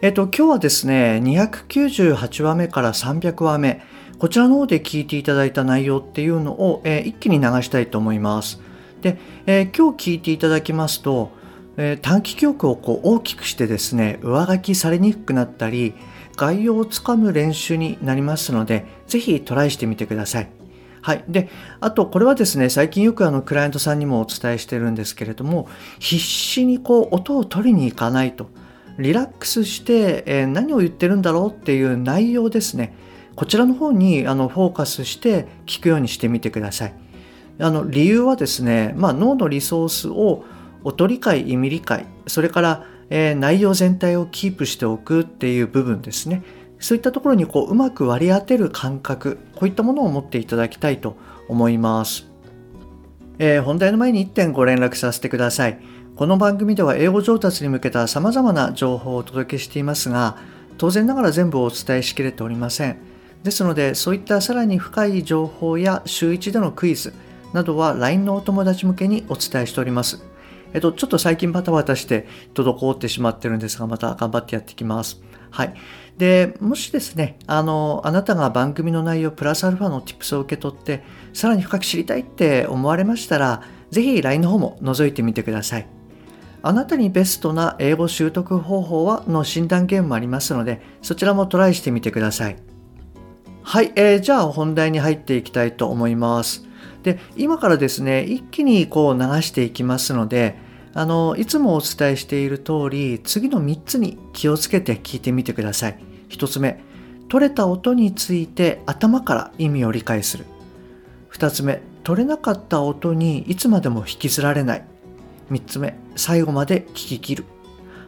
えっと今日はですね298話目から300話目こちらの方で聞いていただいた内容っていうのを、えー、一気に流したいと思いますで、えー、今日聞いていただきますと、えー、短期記憶をこう大きくしてですね上書きされにくくなったり概要をつかむ練習になりますのでぜひトライしてみてくださいはい。で、あと、これはですね、最近よくあの、クライアントさんにもお伝えしてるんですけれども、必死にこう、音を取りに行かないと。リラックスして、えー、何を言ってるんだろうっていう内容ですね。こちらの方にあのフォーカスして聞くようにしてみてください。あの理由はですね、まあ、脳のリソースを音理解、意味理解、それから、えー、内容全体をキープしておくっていう部分ですね。そういったところにこううまく割り当てる感覚、こういったものを持っていただきたいと思います。えー、本題の前に1点ご連絡させてください。この番組では英語上達に向けた様々な情報をお届けしていますが、当然ながら全部お伝えしきれておりません。ですので、そういったさらに深い情報や週1でのクイズなどは LINE のお友達向けにお伝えしております。えっと、ちょっと最近バタバタして滞ってしまってるんですが、また頑張ってやっていきます。はい。で、もしですね、あの、あなたが番組の内容プラスアルファの tips を受け取って、さらに深く知りたいって思われましたら、ぜひ LINE の方も覗いてみてください。あなたにベストな英語習得方法はの診断ゲームもありますので、そちらもトライしてみてください。はい、えー、じゃあ本題に入っていきたいと思います。で、今からですね、一気にこう流していきますので、あの、いつもお伝えしている通り、次の3つに気をつけて聞いてみてください。1つ目、取れた音について頭から意味を理解する。2つ目、取れなかった音にいつまでも引きずられない。3つ目、最後まで聞き切る。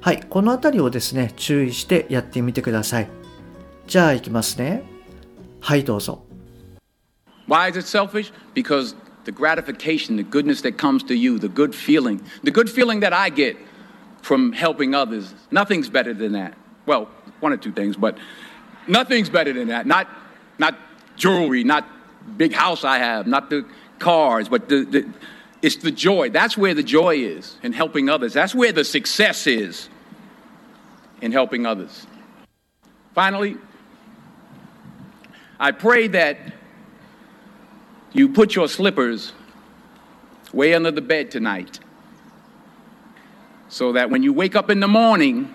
はい、この辺りをですね、注意してやってみてください。じゃあいきますね。はい、どうぞ。Why is it selfish? Because the gratification, the goodness that comes to you, the good feeling, the good feeling that I get from helping others, nothing's better than that. Well, one or two things, but nothing's better than that. Not, not jewelry, not big house I have, not the cars, but the, the it's the joy. That's where the joy is in helping others. That's where the success is in helping others. Finally, I pray that you put your slippers way under the bed tonight so that when you wake up in the morning,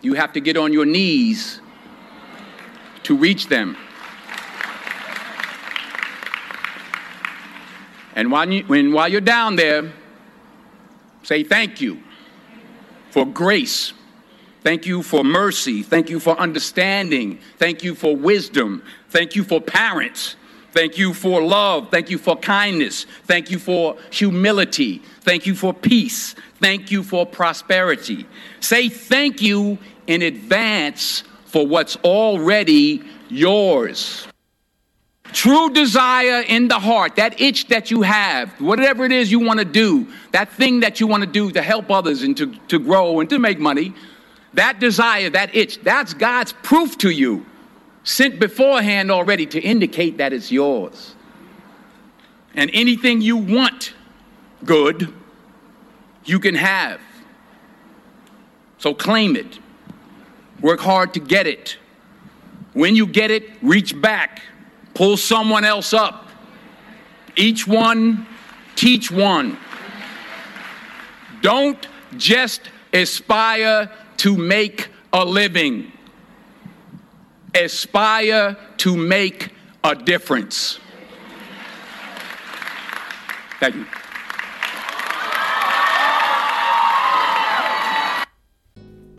you have to get on your knees to reach them. And while, you, when, while you're down there, say thank you for grace. Thank you for mercy. Thank you for understanding. Thank you for wisdom. Thank you for parents. Thank you for love. Thank you for kindness. Thank you for humility. Thank you for peace. Thank you for prosperity. Say thank you in advance for what's already yours. True desire in the heart, that itch that you have, whatever it is you want to do, that thing that you want to do to help others and to, to grow and to make money, that desire, that itch, that's God's proof to you, sent beforehand already to indicate that it's yours. And anything you want good, you can have. So claim it. Work hard to get it. When you get it, reach back pull someone else up. Each one, teach one. Don't just aspire to make a living, aspire to make a difference. Thank you.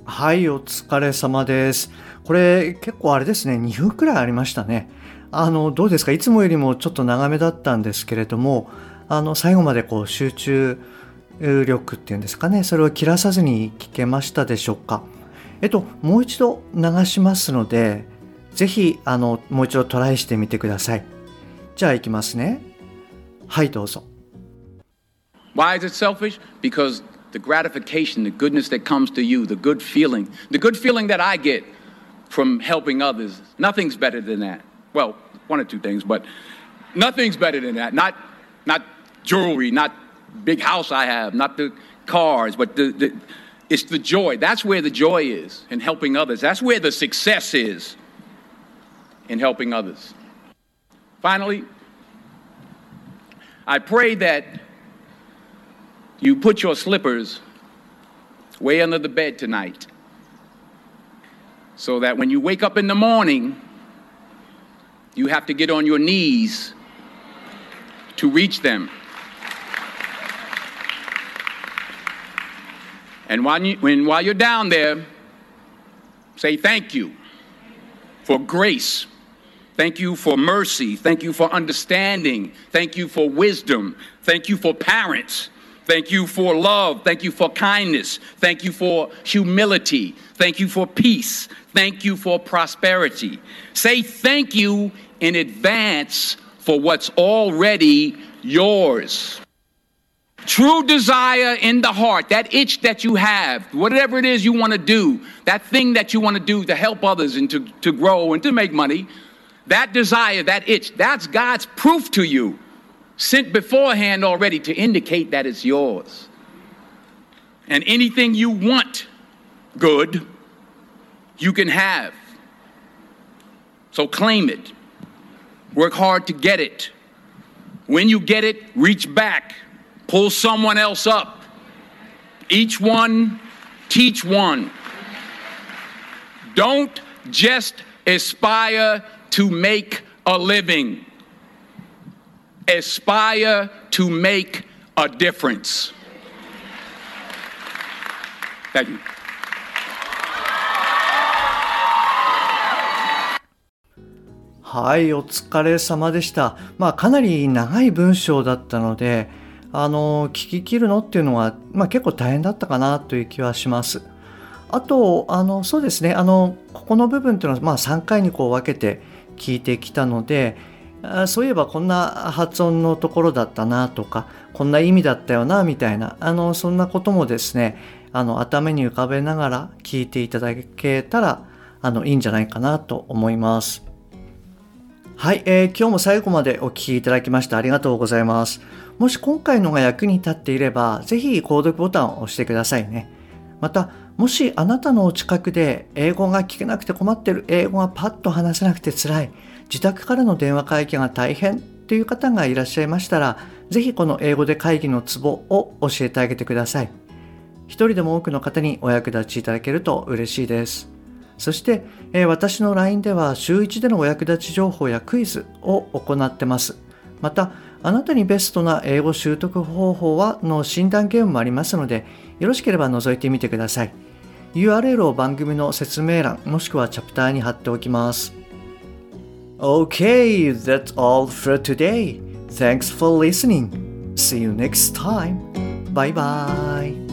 はい、お疲れ様です。これ結構あれですね、2分くらいありましたね。あのどうですかいつもよりもちょっと長めだったんですけれどもあの最後までこう集中力っていうんですかねそれを切らさずに聞けましたでしょうかえっと、もう一度流しますので、ぜひ、あの、もう一度トライしてみてください。じゃあ、いきますね。はい、どうぞ。Why is it selfish? Because the gratification, the goodness that comes to you, the good feeling, the good feeling that I get from helping others, nothing's better than that. Well, one or two things, but nothing's better than that. Not, not jewelry, not big house I have, not the cars, but the, the, it's the joy. That's where the joy is in helping others. That's where the success is in helping others. Finally, I pray that you put your slippers way under the bed tonight so that when you wake up in the morning, you have to get on your knees to reach them. And while, you, when, while you're down there, say thank you for grace. Thank you for mercy. Thank you for understanding. Thank you for wisdom. Thank you for parents. Thank you for love. Thank you for kindness. Thank you for humility. Thank you for peace. Thank you for prosperity. Say thank you in advance for what's already yours. True desire in the heart, that itch that you have, whatever it is you want to do, that thing that you want to do to help others and to, to grow and to make money, that desire, that itch, that's God's proof to you, sent beforehand already to indicate that it's yours. And anything you want good, you can have. So claim it. Work hard to get it. When you get it, reach back pull someone else up. Each one, teach one. Don't just aspire to make a living, aspire to make a difference. Thank you. はい、お疲れ様でした。まあ、かなり長い文章だったので、あの聞き切るのっていうのは、まあ、結構大変だったかなという気はします。あとあのそうですねあのここの部分っていうのは、まあ、3回にこう分けて聞いてきたのでそういえばこんな発音のところだったなとかこんな意味だったよなみたいなあのそんなこともですねあの頭に浮かべながら聞いていただけたらあのいいんじゃないかなと思います。はい、えー、今日も最後までお聴きいただきましてありがとうございます。もし今回のが役に立っていれば、ぜひ購読ボタンを押してくださいね。また、もしあなたのお近くで英語が聞けなくて困ってる、英語がパッと話せなくて辛い、自宅からの電話会議が大変という方がいらっしゃいましたら、ぜひこの英語で会議のツボを教えてあげてください。一人でも多くの方にお役立ちいただけると嬉しいです。そして、えー、私の LINE では週1でのお役立ち情報やクイズを行ってます。また、あなたにベストな英語習得方法はの診断ゲームもありますので、よろしければ覗いてみてください。URL を番組の説明欄もしくはチャプターに貼っておきます。Okay, that's all for today. Thanks for listening. See you next time. Bye bye.